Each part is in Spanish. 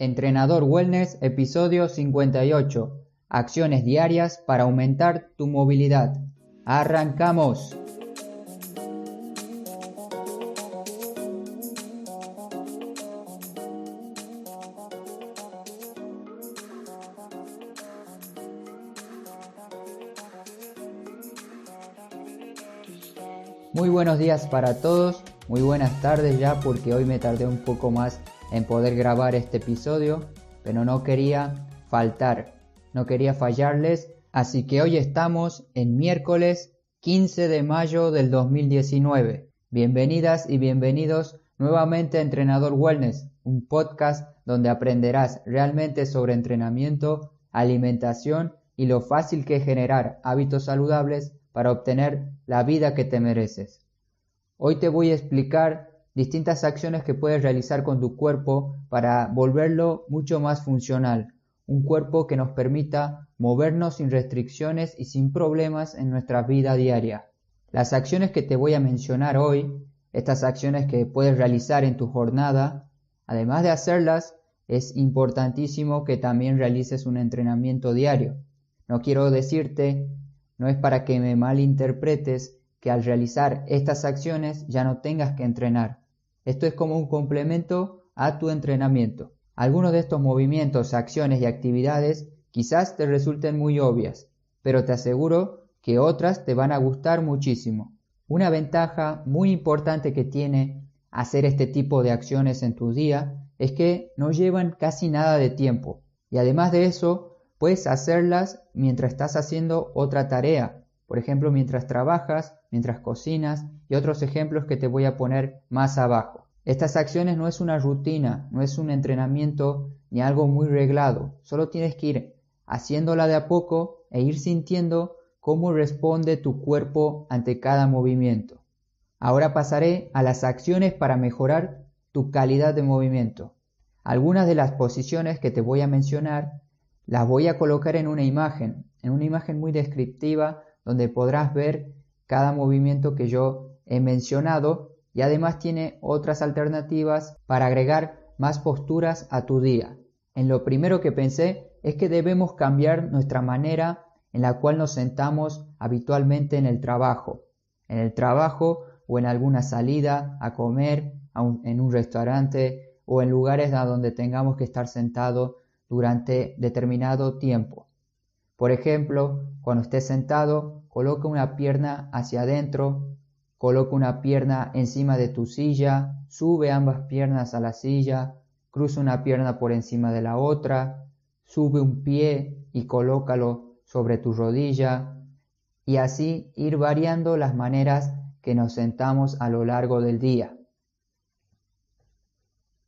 Entrenador Wellness, episodio 58. Acciones diarias para aumentar tu movilidad. ¡Arrancamos! Muy buenos días para todos, muy buenas tardes ya porque hoy me tardé un poco más en poder grabar este episodio, pero no quería faltar, no quería fallarles, así que hoy estamos en miércoles 15 de mayo del 2019. Bienvenidas y bienvenidos nuevamente a Entrenador Wellness, un podcast donde aprenderás realmente sobre entrenamiento, alimentación y lo fácil que es generar hábitos saludables para obtener la vida que te mereces. Hoy te voy a explicar distintas acciones que puedes realizar con tu cuerpo para volverlo mucho más funcional, un cuerpo que nos permita movernos sin restricciones y sin problemas en nuestra vida diaria. Las acciones que te voy a mencionar hoy, estas acciones que puedes realizar en tu jornada, además de hacerlas, es importantísimo que también realices un entrenamiento diario. No quiero decirte, no es para que me malinterpretes, que al realizar estas acciones ya no tengas que entrenar. Esto es como un complemento a tu entrenamiento. Algunos de estos movimientos, acciones y actividades quizás te resulten muy obvias, pero te aseguro que otras te van a gustar muchísimo. Una ventaja muy importante que tiene hacer este tipo de acciones en tu día es que no llevan casi nada de tiempo y además de eso puedes hacerlas mientras estás haciendo otra tarea, por ejemplo mientras trabajas mientras cocinas y otros ejemplos que te voy a poner más abajo. Estas acciones no es una rutina, no es un entrenamiento ni algo muy reglado, solo tienes que ir haciéndola de a poco e ir sintiendo cómo responde tu cuerpo ante cada movimiento. Ahora pasaré a las acciones para mejorar tu calidad de movimiento. Algunas de las posiciones que te voy a mencionar las voy a colocar en una imagen, en una imagen muy descriptiva donde podrás ver cada movimiento que yo he mencionado y además tiene otras alternativas para agregar más posturas a tu día. En lo primero que pensé es que debemos cambiar nuestra manera en la cual nos sentamos habitualmente en el trabajo. En el trabajo o en alguna salida a comer, en un restaurante o en lugares donde tengamos que estar sentados durante determinado tiempo. Por ejemplo, cuando estés sentado, coloca una pierna hacia adentro, coloca una pierna encima de tu silla, sube ambas piernas a la silla, cruza una pierna por encima de la otra, sube un pie y colócalo sobre tu rodilla, y así ir variando las maneras que nos sentamos a lo largo del día.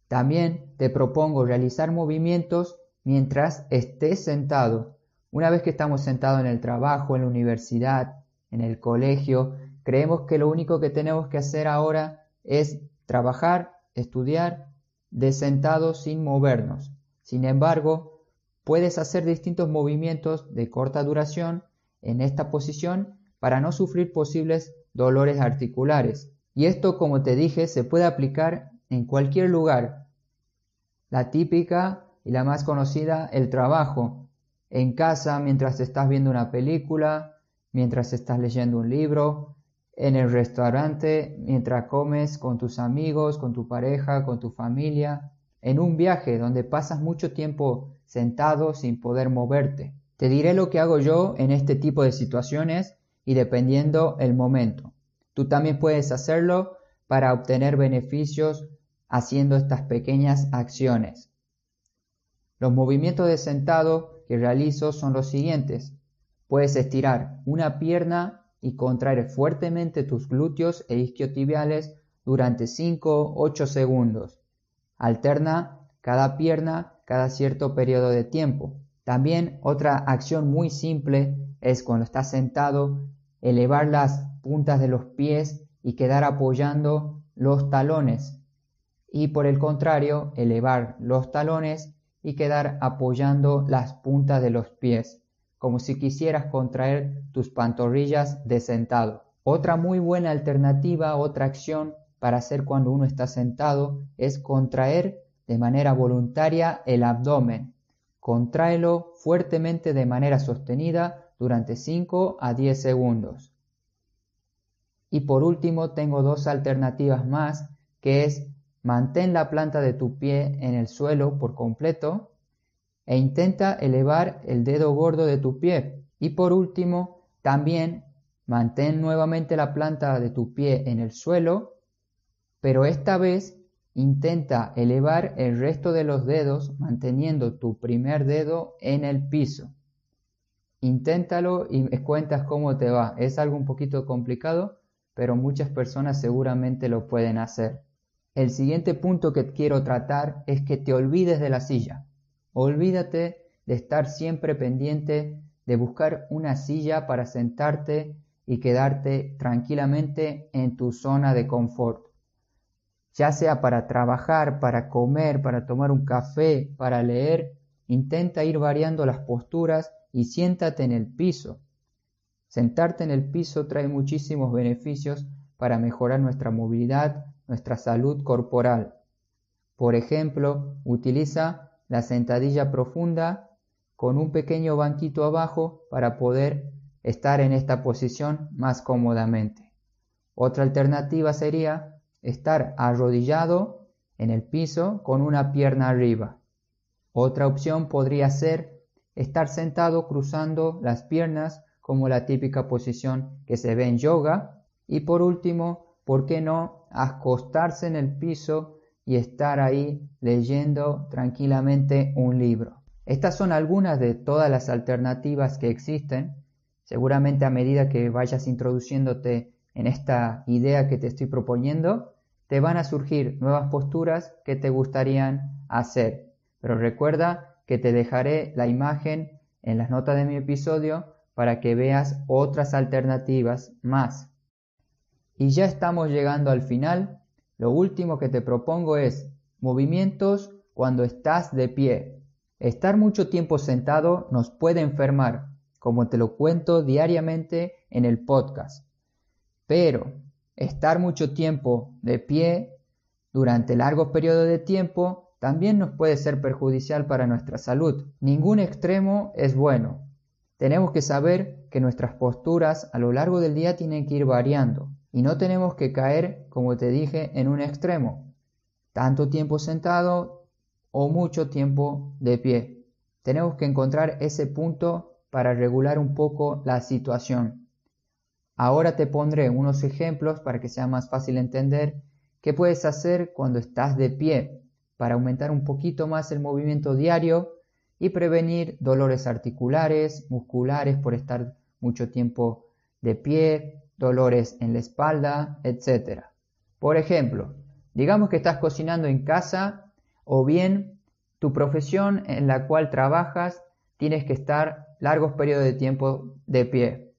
También te propongo realizar movimientos mientras estés sentado una vez que estamos sentados en el trabajo, en la universidad, en el colegio, creemos que lo único que tenemos que hacer ahora es trabajar, estudiar, de sentado sin movernos. Sin embargo, puedes hacer distintos movimientos de corta duración en esta posición para no sufrir posibles dolores articulares. Y esto, como te dije, se puede aplicar en cualquier lugar. La típica y la más conocida, el trabajo, en casa mientras estás viendo una película, mientras estás leyendo un libro, en el restaurante, mientras comes con tus amigos, con tu pareja, con tu familia, en un viaje donde pasas mucho tiempo sentado sin poder moverte. Te diré lo que hago yo en este tipo de situaciones y dependiendo el momento. Tú también puedes hacerlo para obtener beneficios haciendo estas pequeñas acciones. Los movimientos de sentado que realizo son los siguientes. Puedes estirar una pierna y contraer fuertemente tus glúteos e isquiotibiales durante 5-8 segundos. Alterna cada pierna cada cierto periodo de tiempo. También otra acción muy simple es cuando estás sentado, elevar las puntas de los pies y quedar apoyando los talones. Y por el contrario, elevar los talones y quedar apoyando las puntas de los pies, como si quisieras contraer tus pantorrillas de sentado. Otra muy buena alternativa, otra acción para hacer cuando uno está sentado es contraer de manera voluntaria el abdomen. Contráelo fuertemente de manera sostenida durante 5 a 10 segundos. Y por último tengo dos alternativas más, que es mantén la planta de tu pie en el suelo por completo e intenta elevar el dedo gordo de tu pie. Y por último, también mantén nuevamente la planta de tu pie en el suelo, pero esta vez intenta elevar el resto de los dedos manteniendo tu primer dedo en el piso. Inténtalo y me cuentas cómo te va. Es algo un poquito complicado, pero muchas personas seguramente lo pueden hacer. El siguiente punto que quiero tratar es que te olvides de la silla. Olvídate de estar siempre pendiente de buscar una silla para sentarte y quedarte tranquilamente en tu zona de confort. Ya sea para trabajar, para comer, para tomar un café, para leer, intenta ir variando las posturas y siéntate en el piso. Sentarte en el piso trae muchísimos beneficios para mejorar nuestra movilidad, nuestra salud corporal. Por ejemplo, utiliza la sentadilla profunda con un pequeño banquito abajo para poder estar en esta posición más cómodamente. Otra alternativa sería estar arrodillado en el piso con una pierna arriba. Otra opción podría ser estar sentado cruzando las piernas como la típica posición que se ve en yoga. Y por último, ¿por qué no acostarse en el piso y estar ahí leyendo tranquilamente un libro? Estas son algunas de todas las alternativas que existen. Seguramente a medida que vayas introduciéndote en esta idea que te estoy proponiendo, te van a surgir nuevas posturas que te gustarían hacer. Pero recuerda que te dejaré la imagen en las notas de mi episodio para que veas otras alternativas más. Y ya estamos llegando al final. Lo último que te propongo es movimientos cuando estás de pie. Estar mucho tiempo sentado nos puede enfermar, como te lo cuento diariamente en el podcast. Pero estar mucho tiempo de pie durante largos periodos de tiempo también nos puede ser perjudicial para nuestra salud. Ningún extremo es bueno. Tenemos que saber que nuestras posturas a lo largo del día tienen que ir variando y no tenemos que caer, como te dije, en un extremo, tanto tiempo sentado o mucho tiempo de pie. Tenemos que encontrar ese punto para regular un poco la situación. Ahora te pondré unos ejemplos para que sea más fácil entender qué puedes hacer cuando estás de pie para aumentar un poquito más el movimiento diario y prevenir dolores articulares, musculares por estar mucho tiempo de pie, dolores en la espalda, etc. Por ejemplo, digamos que estás cocinando en casa o bien tu profesión en la cual trabajas tienes que estar largos periodos de tiempo de pie,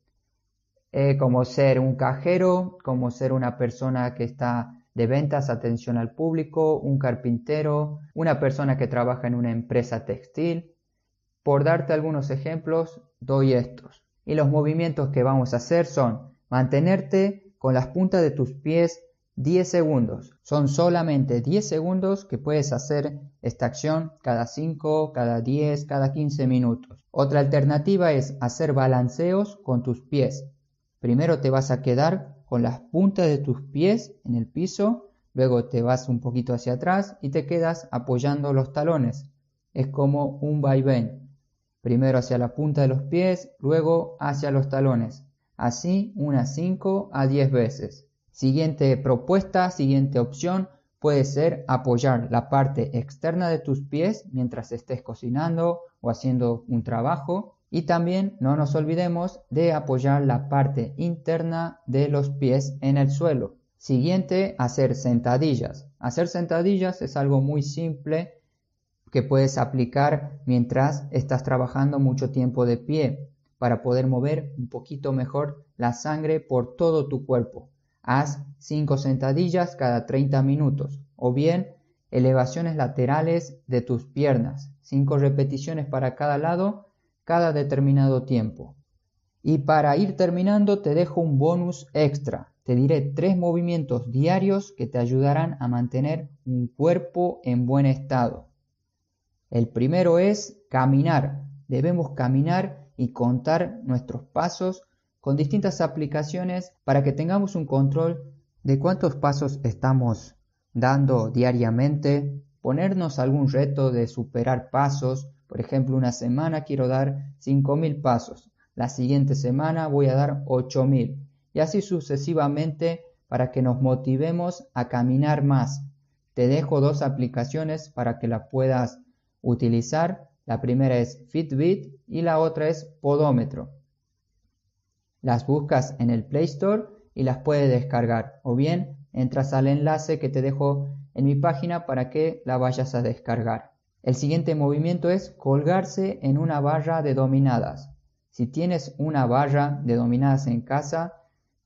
eh, como ser un cajero, como ser una persona que está de ventas, atención al público, un carpintero, una persona que trabaja en una empresa textil. Por darte algunos ejemplos, doy estos. Y los movimientos que vamos a hacer son mantenerte con las puntas de tus pies 10 segundos. Son solamente 10 segundos que puedes hacer esta acción cada 5, cada 10, cada 15 minutos. Otra alternativa es hacer balanceos con tus pies. Primero te vas a quedar con las puntas de tus pies en el piso, luego te vas un poquito hacia atrás y te quedas apoyando los talones. Es como un vaivén. Primero hacia la punta de los pies, luego hacia los talones. Así unas 5 a 10 veces. Siguiente propuesta, siguiente opción puede ser apoyar la parte externa de tus pies mientras estés cocinando o haciendo un trabajo y también no nos olvidemos de apoyar la parte interna de los pies en el suelo. Siguiente, hacer sentadillas. Hacer sentadillas es algo muy simple que puedes aplicar mientras estás trabajando mucho tiempo de pie para poder mover un poquito mejor la sangre por todo tu cuerpo. Haz 5 sentadillas cada 30 minutos o bien elevaciones laterales de tus piernas, 5 repeticiones para cada lado cada determinado tiempo. Y para ir terminando te dejo un bonus extra. te diré tres movimientos diarios que te ayudarán a mantener un cuerpo en buen estado. El primero es caminar. Debemos caminar y contar nuestros pasos con distintas aplicaciones para que tengamos un control de cuántos pasos estamos dando diariamente, ponernos algún reto de superar pasos, por ejemplo, una semana quiero dar 5.000 pasos, la siguiente semana voy a dar 8.000 y así sucesivamente para que nos motivemos a caminar más. Te dejo dos aplicaciones para que las puedas utilizar. La primera es Fitbit y la otra es Podómetro. Las buscas en el Play Store y las puedes descargar o bien entras al enlace que te dejo en mi página para que la vayas a descargar. El siguiente movimiento es colgarse en una barra de dominadas. Si tienes una barra de dominadas en casa,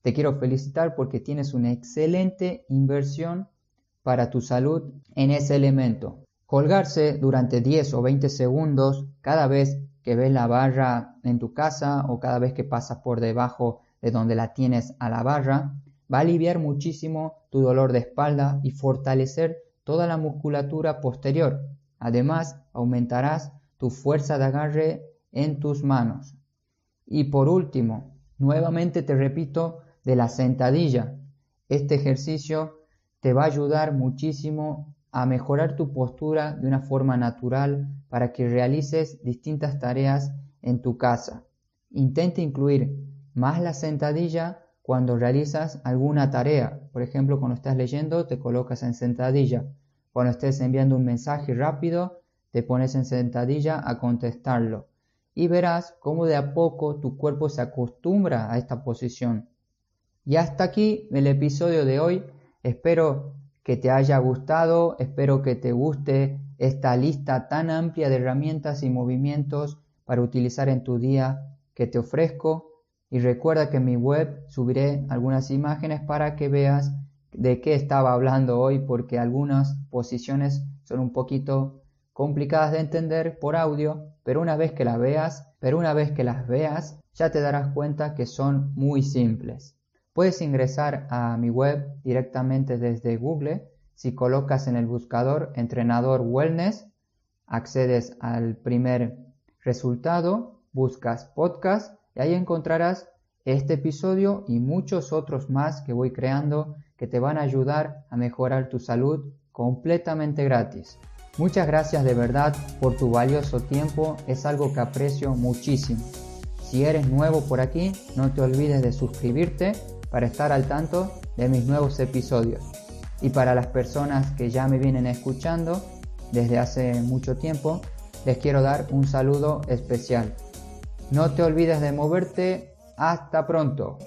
te quiero felicitar porque tienes una excelente inversión para tu salud en ese elemento. Colgarse durante 10 o 20 segundos cada vez que ves la barra en tu casa o cada vez que pasas por debajo de donde la tienes a la barra, va a aliviar muchísimo tu dolor de espalda y fortalecer toda la musculatura posterior. Además, aumentarás tu fuerza de agarre en tus manos. Y por último, nuevamente te repito, de la sentadilla. Este ejercicio te va a ayudar muchísimo a mejorar tu postura de una forma natural para que realices distintas tareas en tu casa. Intenta incluir más la sentadilla cuando realizas alguna tarea. Por ejemplo, cuando estás leyendo te colocas en sentadilla. Cuando estés enviando un mensaje rápido te pones en sentadilla a contestarlo. Y verás cómo de a poco tu cuerpo se acostumbra a esta posición. Y hasta aquí el episodio de hoy. Espero que te haya gustado, espero que te guste esta lista tan amplia de herramientas y movimientos para utilizar en tu día que te ofrezco. Y recuerda que en mi web subiré algunas imágenes para que veas de qué estaba hablando hoy porque algunas posiciones son un poquito complicadas de entender por audio, pero una vez que las veas, pero una vez que las veas, ya te darás cuenta que son muy simples. Puedes ingresar a mi web directamente desde Google. Si colocas en el buscador entrenador wellness, accedes al primer resultado, buscas podcast y ahí encontrarás este episodio y muchos otros más que voy creando que te van a ayudar a mejorar tu salud completamente gratis. Muchas gracias de verdad por tu valioso tiempo, es algo que aprecio muchísimo. Si eres nuevo por aquí, no te olvides de suscribirte para estar al tanto de mis nuevos episodios. Y para las personas que ya me vienen escuchando desde hace mucho tiempo, les quiero dar un saludo especial. No te olvides de moverte. Hasta pronto.